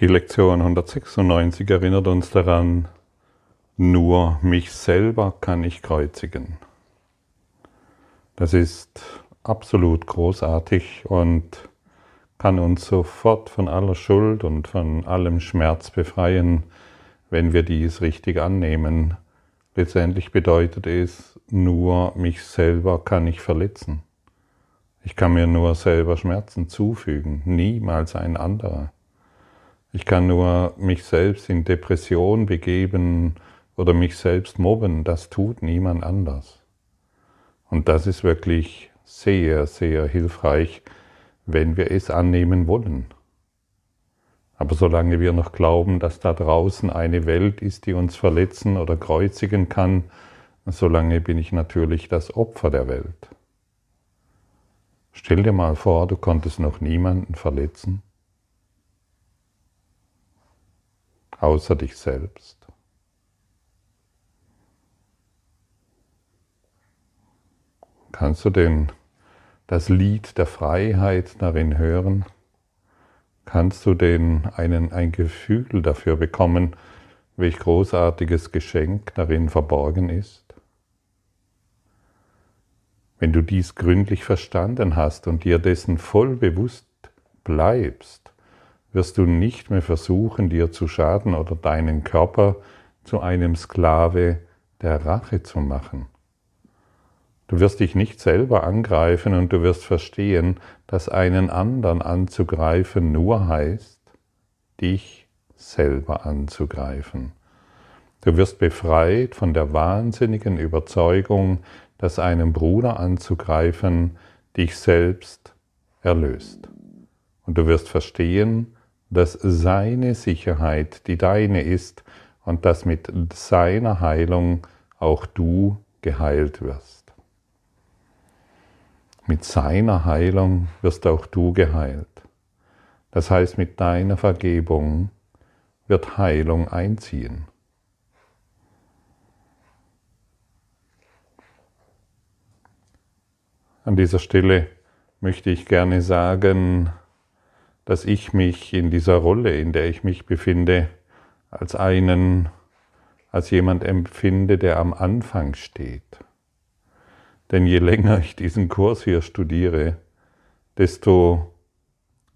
Die Lektion 196 erinnert uns daran, nur mich selber kann ich kreuzigen. Das ist absolut großartig und kann uns sofort von aller Schuld und von allem Schmerz befreien, wenn wir dies richtig annehmen. Letztendlich bedeutet es, nur mich selber kann ich verletzen. Ich kann mir nur selber Schmerzen zufügen, niemals ein anderer. Ich kann nur mich selbst in Depression begeben oder mich selbst mobben, das tut niemand anders. Und das ist wirklich sehr, sehr hilfreich, wenn wir es annehmen wollen. Aber solange wir noch glauben, dass da draußen eine Welt ist, die uns verletzen oder kreuzigen kann, solange bin ich natürlich das Opfer der Welt. Stell dir mal vor, du konntest noch niemanden verletzen. Außer dich selbst. Kannst du den, das Lied der Freiheit darin hören? Kannst du den, einen, ein Gefühl dafür bekommen, welch großartiges Geschenk darin verborgen ist? Wenn du dies gründlich verstanden hast und dir dessen voll bewusst bleibst, wirst du nicht mehr versuchen, dir zu schaden oder deinen Körper zu einem Sklave der Rache zu machen. Du wirst dich nicht selber angreifen und du wirst verstehen, dass einen anderen anzugreifen nur heißt, dich selber anzugreifen. Du wirst befreit von der wahnsinnigen Überzeugung, dass einen Bruder anzugreifen dich selbst erlöst. Und du wirst verstehen, dass seine Sicherheit die deine ist und dass mit seiner Heilung auch du geheilt wirst. Mit seiner Heilung wirst auch du geheilt. Das heißt, mit deiner Vergebung wird Heilung einziehen. An dieser Stelle möchte ich gerne sagen, dass ich mich in dieser Rolle, in der ich mich befinde, als einen, als jemand empfinde, der am Anfang steht. Denn je länger ich diesen Kurs hier studiere, desto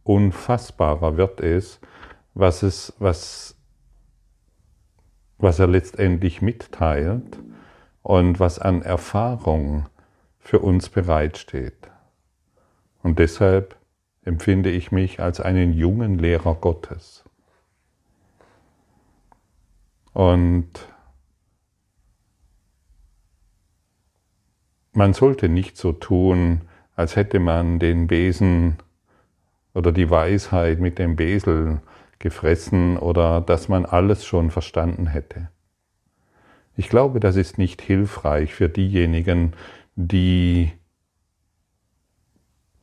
unfassbarer wird es, was es, was, was er letztendlich mitteilt und was an Erfahrung für uns bereitsteht. Und deshalb empfinde ich mich als einen jungen Lehrer Gottes. Und man sollte nicht so tun, als hätte man den Besen oder die Weisheit mit dem Besel gefressen oder dass man alles schon verstanden hätte. Ich glaube, das ist nicht hilfreich für diejenigen, die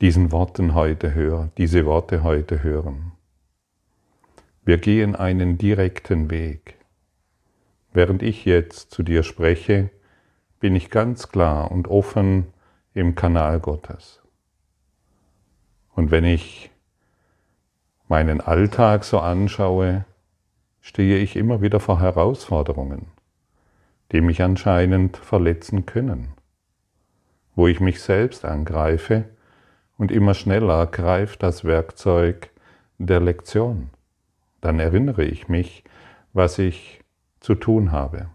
diesen Worten heute hören, diese Worte heute hören. Wir gehen einen direkten Weg. Während ich jetzt zu dir spreche, bin ich ganz klar und offen im Kanal Gottes. Und wenn ich meinen Alltag so anschaue, stehe ich immer wieder vor Herausforderungen, die mich anscheinend verletzen können, wo ich mich selbst angreife und immer schneller greift das Werkzeug der Lektion. Dann erinnere ich mich, was ich zu tun habe.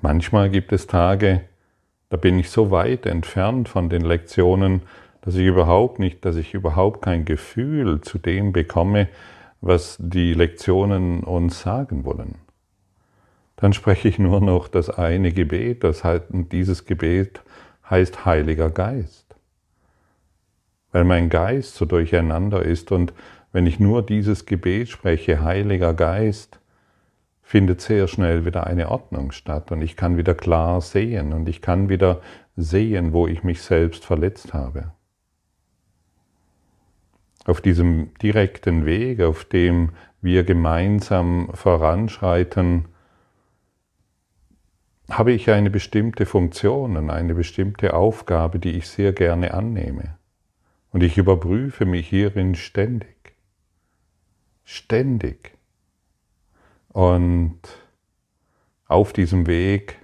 Manchmal gibt es Tage, da bin ich so weit entfernt von den Lektionen, dass ich überhaupt nicht, dass ich überhaupt kein Gefühl zu dem bekomme, was die Lektionen uns sagen wollen. Dann spreche ich nur noch das eine Gebet, das halt, dieses Gebet heißt Heiliger Geist weil mein Geist so durcheinander ist und wenn ich nur dieses Gebet spreche, Heiliger Geist, findet sehr schnell wieder eine Ordnung statt und ich kann wieder klar sehen und ich kann wieder sehen, wo ich mich selbst verletzt habe. Auf diesem direkten Weg, auf dem wir gemeinsam voranschreiten, habe ich eine bestimmte Funktion und eine bestimmte Aufgabe, die ich sehr gerne annehme. Und ich überprüfe mich hierin ständig. Ständig. Und auf diesem Weg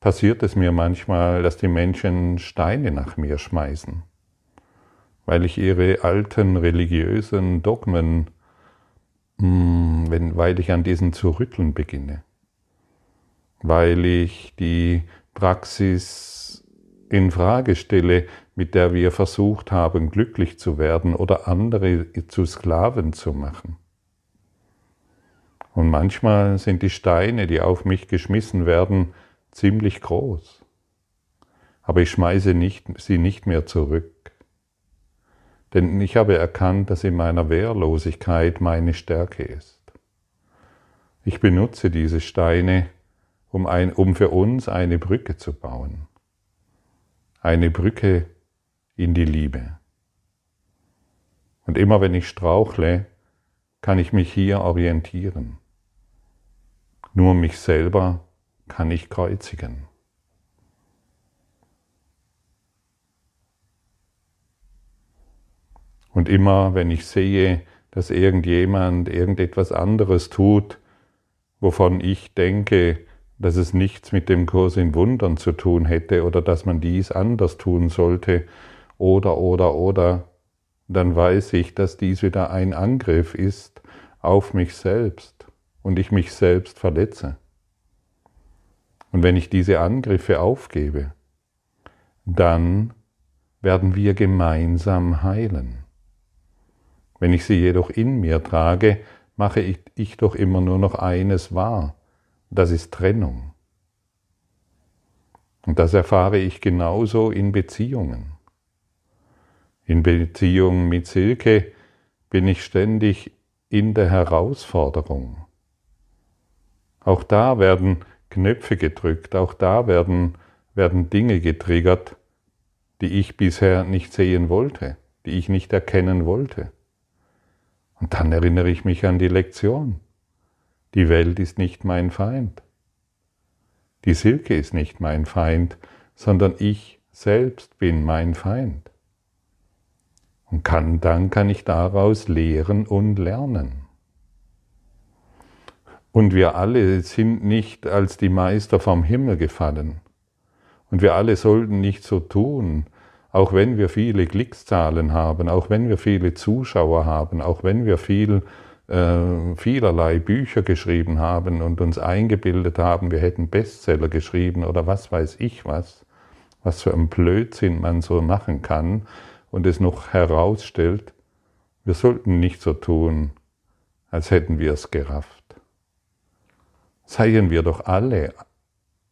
passiert es mir manchmal, dass die Menschen Steine nach mir schmeißen, weil ich ihre alten religiösen Dogmen, hm, wenn, weil ich an diesen zu rütteln beginne, weil ich die Praxis in Frage stelle, mit der wir versucht haben, glücklich zu werden oder andere zu Sklaven zu machen. Und manchmal sind die Steine, die auf mich geschmissen werden, ziemlich groß. Aber ich schmeiße nicht, sie nicht mehr zurück. Denn ich habe erkannt, dass in meiner Wehrlosigkeit meine Stärke ist. Ich benutze diese Steine, um, ein, um für uns eine Brücke zu bauen. Eine Brücke in die Liebe. Und immer wenn ich strauchle, kann ich mich hier orientieren. Nur mich selber kann ich kreuzigen. Und immer wenn ich sehe, dass irgendjemand irgendetwas anderes tut, wovon ich denke, dass es nichts mit dem Kurs in Wundern zu tun hätte oder dass man dies anders tun sollte oder oder oder, dann weiß ich, dass dies wieder ein Angriff ist auf mich selbst und ich mich selbst verletze. Und wenn ich diese Angriffe aufgebe, dann werden wir gemeinsam heilen. Wenn ich sie jedoch in mir trage, mache ich, ich doch immer nur noch eines wahr, das ist Trennung. Und das erfahre ich genauso in Beziehungen. In Beziehung mit Silke bin ich ständig in der Herausforderung. Auch da werden Knöpfe gedrückt, auch da werden, werden Dinge getriggert, die ich bisher nicht sehen wollte, die ich nicht erkennen wollte. Und dann erinnere ich mich an die Lektion. Die Welt ist nicht mein Feind. Die Silke ist nicht mein Feind, sondern ich selbst bin mein Feind. Und kann, dann kann ich daraus lehren und lernen. Und wir alle sind nicht als die Meister vom Himmel gefallen. Und wir alle sollten nicht so tun, auch wenn wir viele Klickszahlen haben, auch wenn wir viele Zuschauer haben, auch wenn wir viel, äh, vielerlei Bücher geschrieben haben und uns eingebildet haben, wir hätten Bestseller geschrieben oder was weiß ich was, was für ein Blödsinn man so machen kann und es noch herausstellt, wir sollten nicht so tun, als hätten wir es gerafft seien wir doch alle,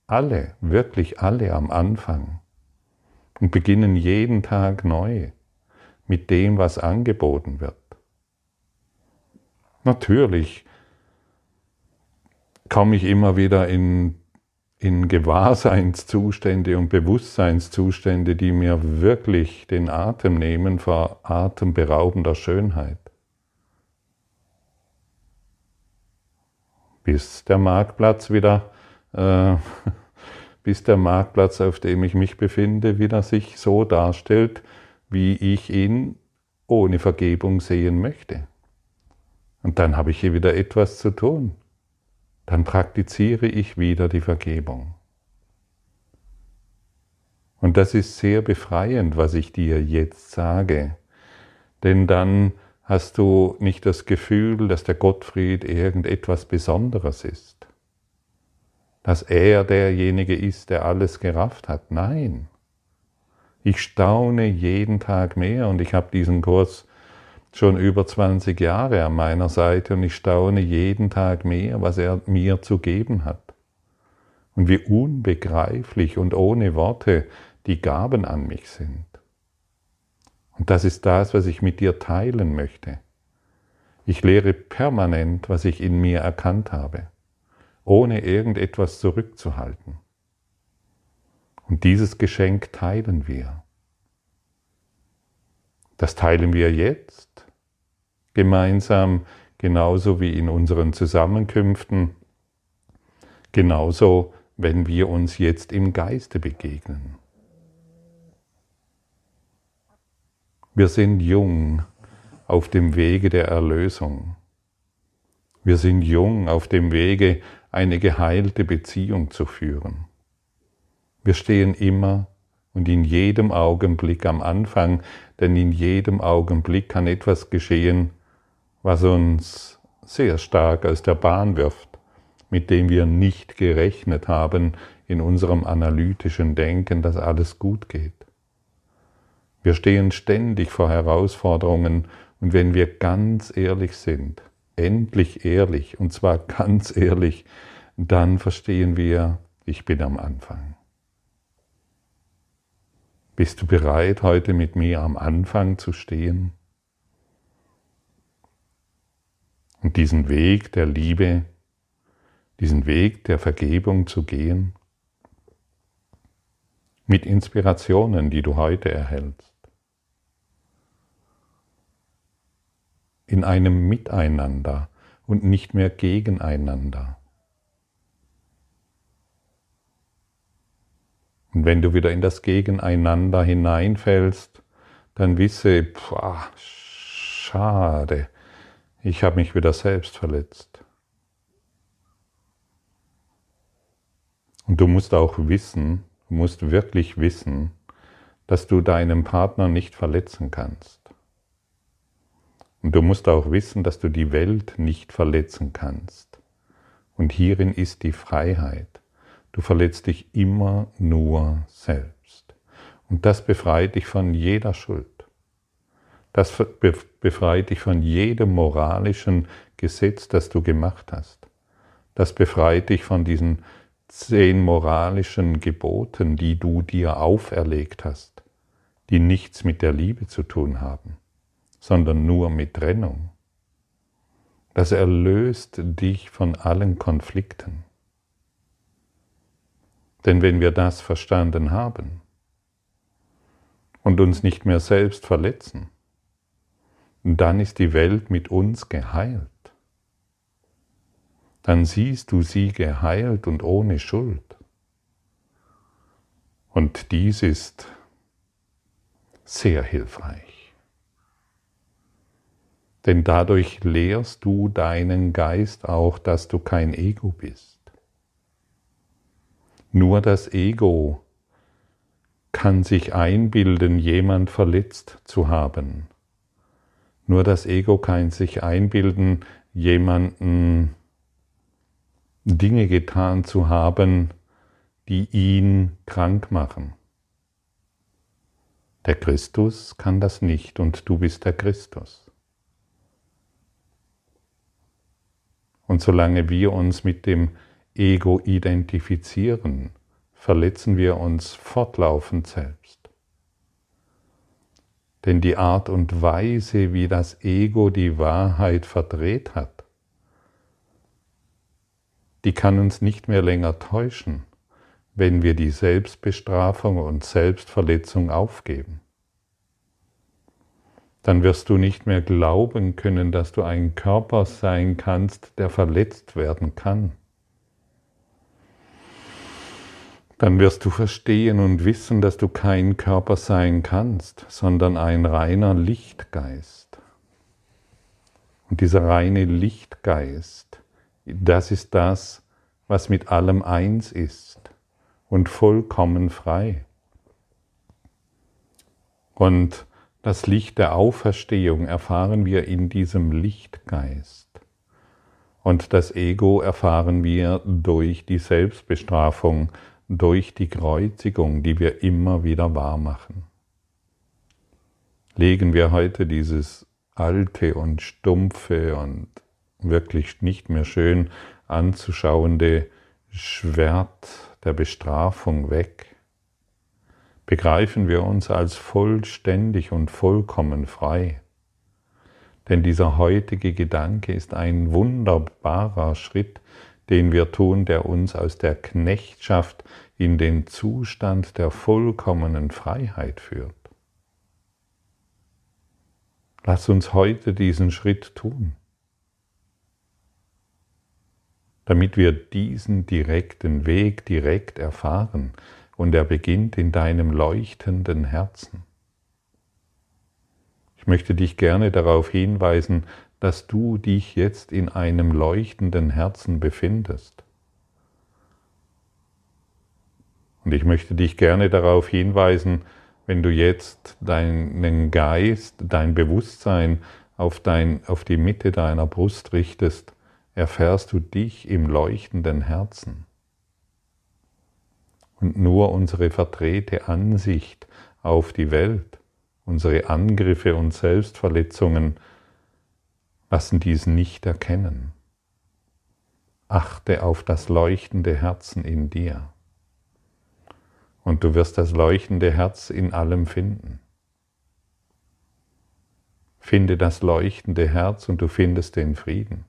alle, wirklich alle am Anfang und beginnen jeden Tag neu mit dem, was angeboten wird. Natürlich komme ich immer wieder in, in Gewahrseinszustände und Bewusstseinszustände, die mir wirklich den Atem nehmen vor atemberaubender Schönheit. bis der Marktplatz wieder, äh, bis der Marktplatz, auf dem ich mich befinde, wieder sich so darstellt, wie ich ihn ohne Vergebung sehen möchte. Und dann habe ich hier wieder etwas zu tun. Dann praktiziere ich wieder die Vergebung. Und das ist sehr befreiend, was ich dir jetzt sage. Denn dann hast du nicht das Gefühl, dass der Gottfried irgendetwas Besonderes ist. Dass er derjenige ist, der alles gerafft hat. Nein. Ich staune jeden Tag mehr und ich habe diesen Kurs schon über 20 Jahre an meiner Seite und ich staune jeden Tag mehr, was er mir zu geben hat. Und wie unbegreiflich und ohne Worte die Gaben an mich sind. Und das ist das, was ich mit dir teilen möchte. Ich lehre permanent, was ich in mir erkannt habe, ohne irgendetwas zurückzuhalten. Und dieses Geschenk teilen wir. Das teilen wir jetzt gemeinsam, genauso wie in unseren Zusammenkünften, genauso wenn wir uns jetzt im Geiste begegnen. Wir sind jung auf dem Wege der Erlösung. Wir sind jung auf dem Wege, eine geheilte Beziehung zu führen. Wir stehen immer und in jedem Augenblick am Anfang, denn in jedem Augenblick kann etwas geschehen, was uns sehr stark aus der Bahn wirft, mit dem wir nicht gerechnet haben in unserem analytischen Denken, dass alles gut geht. Wir stehen ständig vor Herausforderungen und wenn wir ganz ehrlich sind, endlich ehrlich, und zwar ganz ehrlich, dann verstehen wir, ich bin am Anfang. Bist du bereit, heute mit mir am Anfang zu stehen? Und diesen Weg der Liebe, diesen Weg der Vergebung zu gehen? Mit Inspirationen, die du heute erhältst. In einem Miteinander und nicht mehr gegeneinander. Und wenn du wieder in das Gegeneinander hineinfällst, dann wisse, pah, schade, ich habe mich wieder selbst verletzt. Und du musst auch wissen, du musst wirklich wissen, dass du deinen Partner nicht verletzen kannst. Und du musst auch wissen, dass du die Welt nicht verletzen kannst. Und hierin ist die Freiheit. Du verletzt dich immer nur selbst. Und das befreit dich von jeder Schuld. Das befreit dich von jedem moralischen Gesetz, das du gemacht hast. Das befreit dich von diesen zehn moralischen Geboten, die du dir auferlegt hast, die nichts mit der Liebe zu tun haben, sondern nur mit Trennung. Das erlöst dich von allen Konflikten. Denn wenn wir das verstanden haben und uns nicht mehr selbst verletzen, dann ist die Welt mit uns geheilt. Dann siehst du sie geheilt und ohne Schuld. Und dies ist sehr hilfreich. Denn dadurch lehrst du deinen Geist auch, dass du kein Ego bist. Nur das Ego kann sich einbilden, jemand verletzt zu haben. Nur das Ego kann sich einbilden, jemanden Dinge getan zu haben, die ihn krank machen. Der Christus kann das nicht und du bist der Christus. Und solange wir uns mit dem Ego identifizieren, verletzen wir uns fortlaufend selbst. Denn die Art und Weise, wie das Ego die Wahrheit verdreht hat, die kann uns nicht mehr länger täuschen, wenn wir die Selbstbestrafung und Selbstverletzung aufgeben. Dann wirst du nicht mehr glauben können, dass du ein Körper sein kannst, der verletzt werden kann dann wirst du verstehen und wissen, dass du kein Körper sein kannst, sondern ein reiner Lichtgeist. Und dieser reine Lichtgeist, das ist das, was mit allem eins ist und vollkommen frei. Und das Licht der Auferstehung erfahren wir in diesem Lichtgeist. Und das Ego erfahren wir durch die Selbstbestrafung, durch die Kreuzigung, die wir immer wieder wahr machen. Legen wir heute dieses alte und stumpfe und wirklich nicht mehr schön anzuschauende Schwert der Bestrafung weg, begreifen wir uns als vollständig und vollkommen frei. Denn dieser heutige Gedanke ist ein wunderbarer Schritt den wir tun, der uns aus der Knechtschaft in den Zustand der vollkommenen Freiheit führt. Lass uns heute diesen Schritt tun, damit wir diesen direkten Weg direkt erfahren und er beginnt in deinem leuchtenden Herzen. Ich möchte dich gerne darauf hinweisen, dass du dich jetzt in einem leuchtenden Herzen befindest. Und ich möchte dich gerne darauf hinweisen, wenn du jetzt deinen Geist, dein Bewusstsein auf, dein, auf die Mitte deiner Brust richtest, erfährst du dich im leuchtenden Herzen. Und nur unsere verdrehte Ansicht auf die Welt, unsere Angriffe und Selbstverletzungen lassen dies nicht erkennen. Achte auf das leuchtende Herzen in dir. Und du wirst das leuchtende Herz in allem finden. Finde das leuchtende Herz und du findest den Frieden.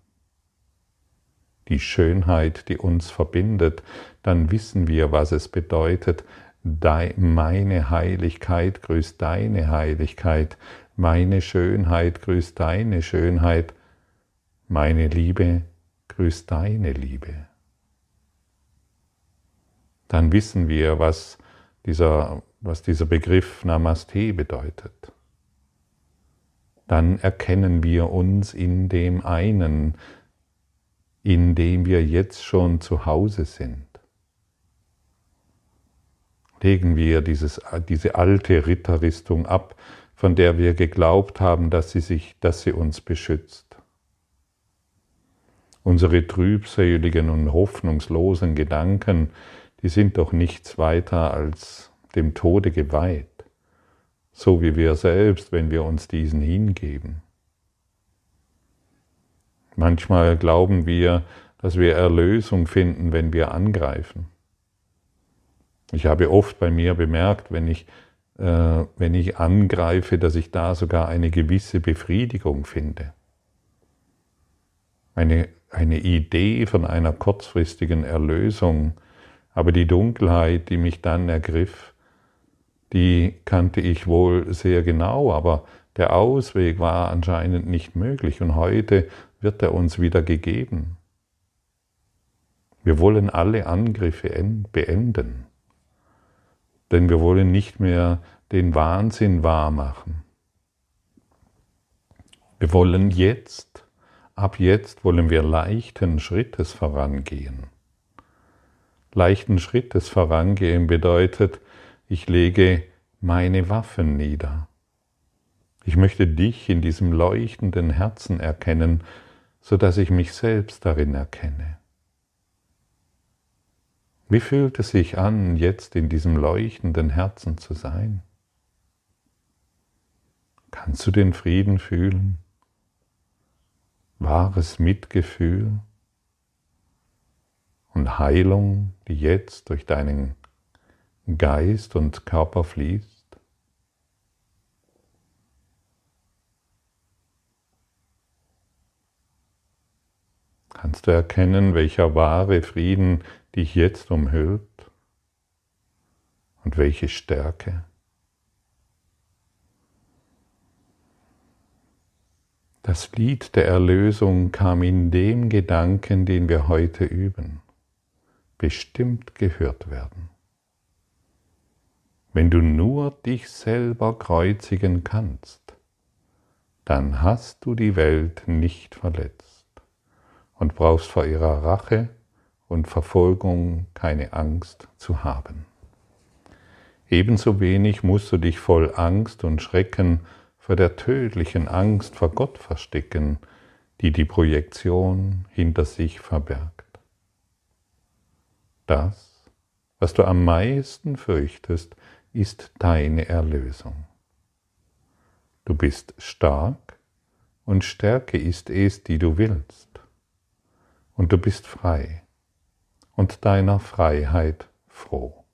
Die Schönheit, die uns verbindet, dann wissen wir, was es bedeutet. Meine Heiligkeit grüßt deine Heiligkeit, meine Schönheit grüßt deine Schönheit, meine Liebe grüßt deine Liebe. Dann wissen wir, was dieser, was dieser Begriff Namaste bedeutet. Dann erkennen wir uns in dem einen, in dem wir jetzt schon zu Hause sind. Legen wir dieses, diese alte Ritterrüstung ab, von der wir geglaubt haben, dass sie, sich, dass sie uns beschützt. Unsere trübseligen und hoffnungslosen Gedanken, die sind doch nichts weiter als dem Tode geweiht, so wie wir selbst, wenn wir uns diesen hingeben. Manchmal glauben wir, dass wir Erlösung finden, wenn wir angreifen. Ich habe oft bei mir bemerkt, wenn ich wenn ich angreife, dass ich da sogar eine gewisse Befriedigung finde. Eine, eine Idee von einer kurzfristigen Erlösung, aber die Dunkelheit, die mich dann ergriff, die kannte ich wohl sehr genau, aber der Ausweg war anscheinend nicht möglich und heute wird er uns wieder gegeben. Wir wollen alle Angriffe beenden denn wir wollen nicht mehr den Wahnsinn wahrmachen. Wir wollen jetzt, ab jetzt wollen wir leichten Schrittes vorangehen. Leichten Schrittes vorangehen bedeutet, ich lege meine Waffen nieder. Ich möchte dich in diesem leuchtenden Herzen erkennen, so dass ich mich selbst darin erkenne. Wie fühlt es sich an, jetzt in diesem leuchtenden Herzen zu sein? Kannst du den Frieden fühlen? Wahres Mitgefühl und Heilung, die jetzt durch deinen Geist und Körper fließt? Kannst du erkennen, welcher wahre Frieden dich jetzt umhüllt und welche Stärke. Das Lied der Erlösung kam in dem Gedanken, den wir heute üben, bestimmt gehört werden. Wenn du nur dich selber kreuzigen kannst, dann hast du die Welt nicht verletzt und brauchst vor ihrer Rache und Verfolgung keine Angst zu haben. Ebenso wenig musst du dich voll Angst und Schrecken vor der tödlichen Angst vor Gott verstecken, die die Projektion hinter sich verbergt. Das, was du am meisten fürchtest, ist deine Erlösung. Du bist stark und Stärke ist es, die du willst. Und du bist frei und deiner Freiheit froh.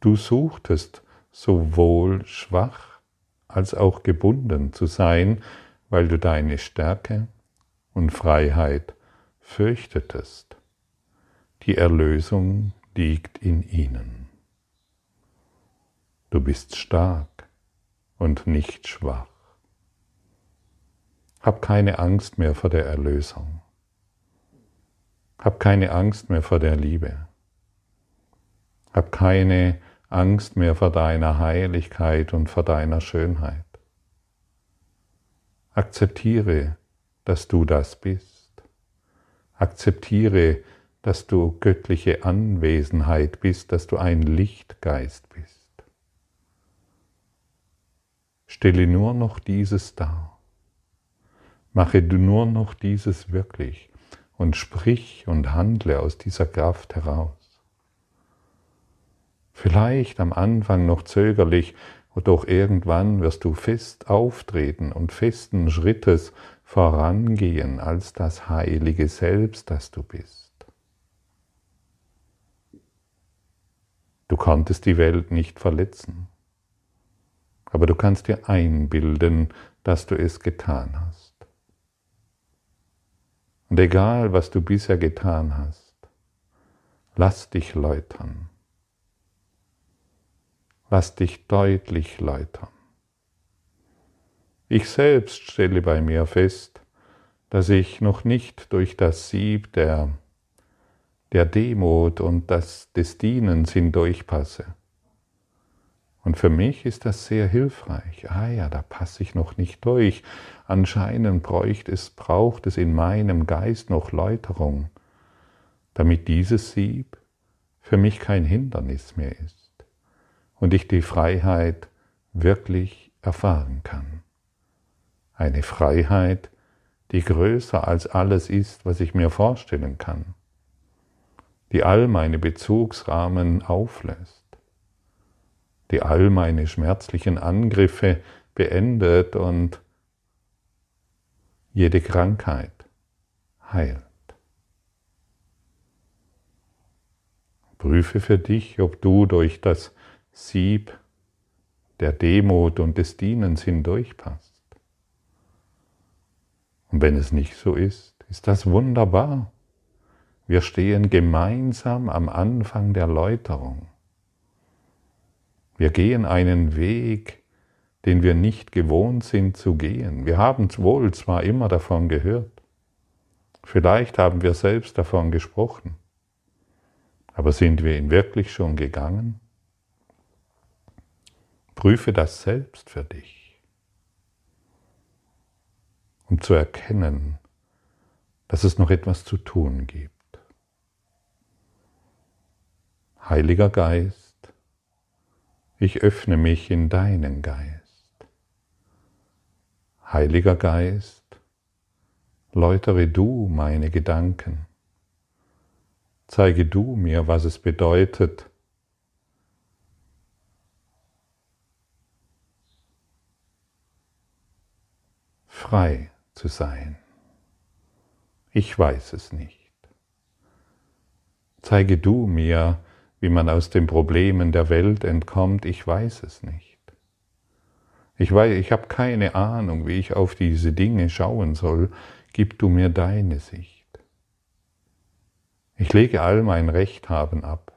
Du suchtest sowohl schwach als auch gebunden zu sein, weil du deine Stärke und Freiheit fürchtetest. Die Erlösung liegt in ihnen. Du bist stark und nicht schwach. Hab keine Angst mehr vor der Erlösung. Hab keine Angst mehr vor der Liebe. Hab keine Angst mehr vor deiner Heiligkeit und vor deiner Schönheit. Akzeptiere, dass du das bist. Akzeptiere, dass du göttliche Anwesenheit bist, dass du ein Lichtgeist bist. Stelle nur noch dieses dar. Mache du nur noch dieses wirklich und sprich und handle aus dieser Kraft heraus. Vielleicht am Anfang noch zögerlich, doch irgendwann wirst du fest auftreten und festen Schrittes vorangehen als das heilige Selbst, das du bist. Du konntest die Welt nicht verletzen, aber du kannst dir einbilden, dass du es getan hast. Und egal, was du bisher getan hast, lass dich läutern. Lass dich deutlich läutern. Ich selbst stelle bei mir fest, dass ich noch nicht durch das Sieb der, der Demut und das, des Dienens hindurchpasse. Und für mich ist das sehr hilfreich. Ah ja, da passe ich noch nicht durch. Anscheinend bräucht es, braucht es in meinem Geist noch Läuterung, damit dieses Sieb für mich kein Hindernis mehr ist und ich die Freiheit wirklich erfahren kann. Eine Freiheit, die größer als alles ist, was ich mir vorstellen kann, die all meine Bezugsrahmen auflöst, die all meine schmerzlichen Angriffe beendet und jede Krankheit heilt. Prüfe für dich, ob du durch das Sieb der Demut und des Dienens hindurchpasst. Und wenn es nicht so ist, ist das wunderbar. Wir stehen gemeinsam am Anfang der Läuterung. Wir gehen einen Weg, den wir nicht gewohnt sind zu gehen. Wir haben wohl zwar immer davon gehört, vielleicht haben wir selbst davon gesprochen, aber sind wir ihn wirklich schon gegangen? Prüfe das selbst für dich, um zu erkennen, dass es noch etwas zu tun gibt. Heiliger Geist, ich öffne mich in deinen Geist. Heiliger Geist, läutere du meine Gedanken. Zeige du mir, was es bedeutet, frei zu sein. Ich weiß es nicht. Zeige du mir, wie man aus den Problemen der Welt entkommt, ich weiß es nicht. Ich, weiß, ich habe keine Ahnung, wie ich auf diese Dinge schauen soll, gib du mir deine Sicht. Ich lege all mein Recht haben ab.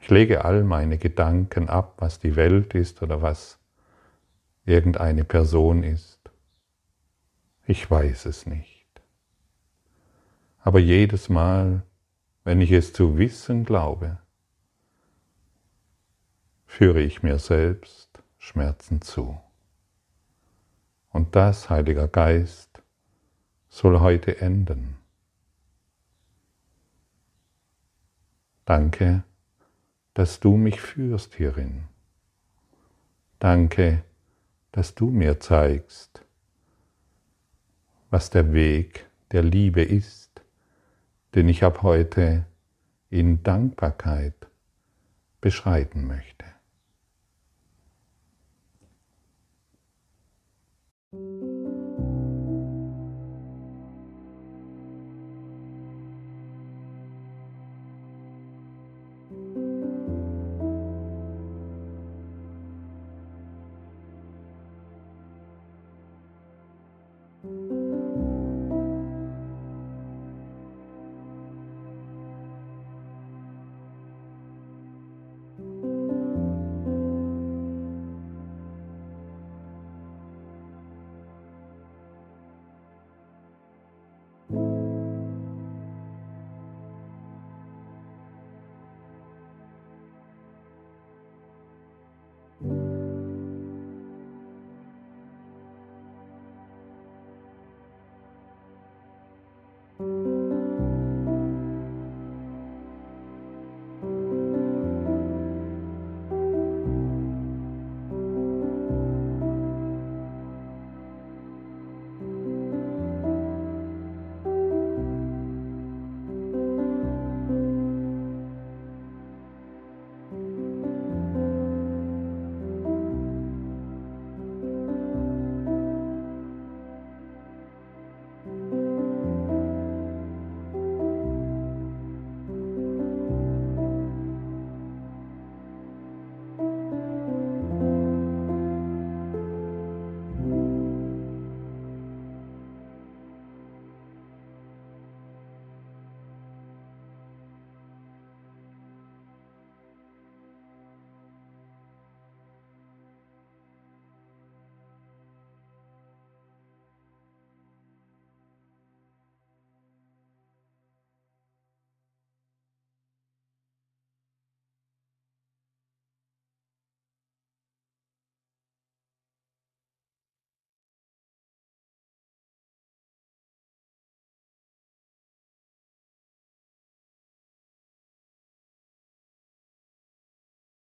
Ich lege all meine Gedanken ab, was die Welt ist oder was irgendeine Person ist. Ich weiß es nicht. Aber jedes Mal, wenn ich es zu wissen glaube, führe ich mir selbst Schmerzen zu. Und das, Heiliger Geist, soll heute enden. Danke, dass du mich führst hierin. Danke, dass du mir zeigst, was der Weg der Liebe ist, den ich ab heute in Dankbarkeit beschreiten möchte. Musik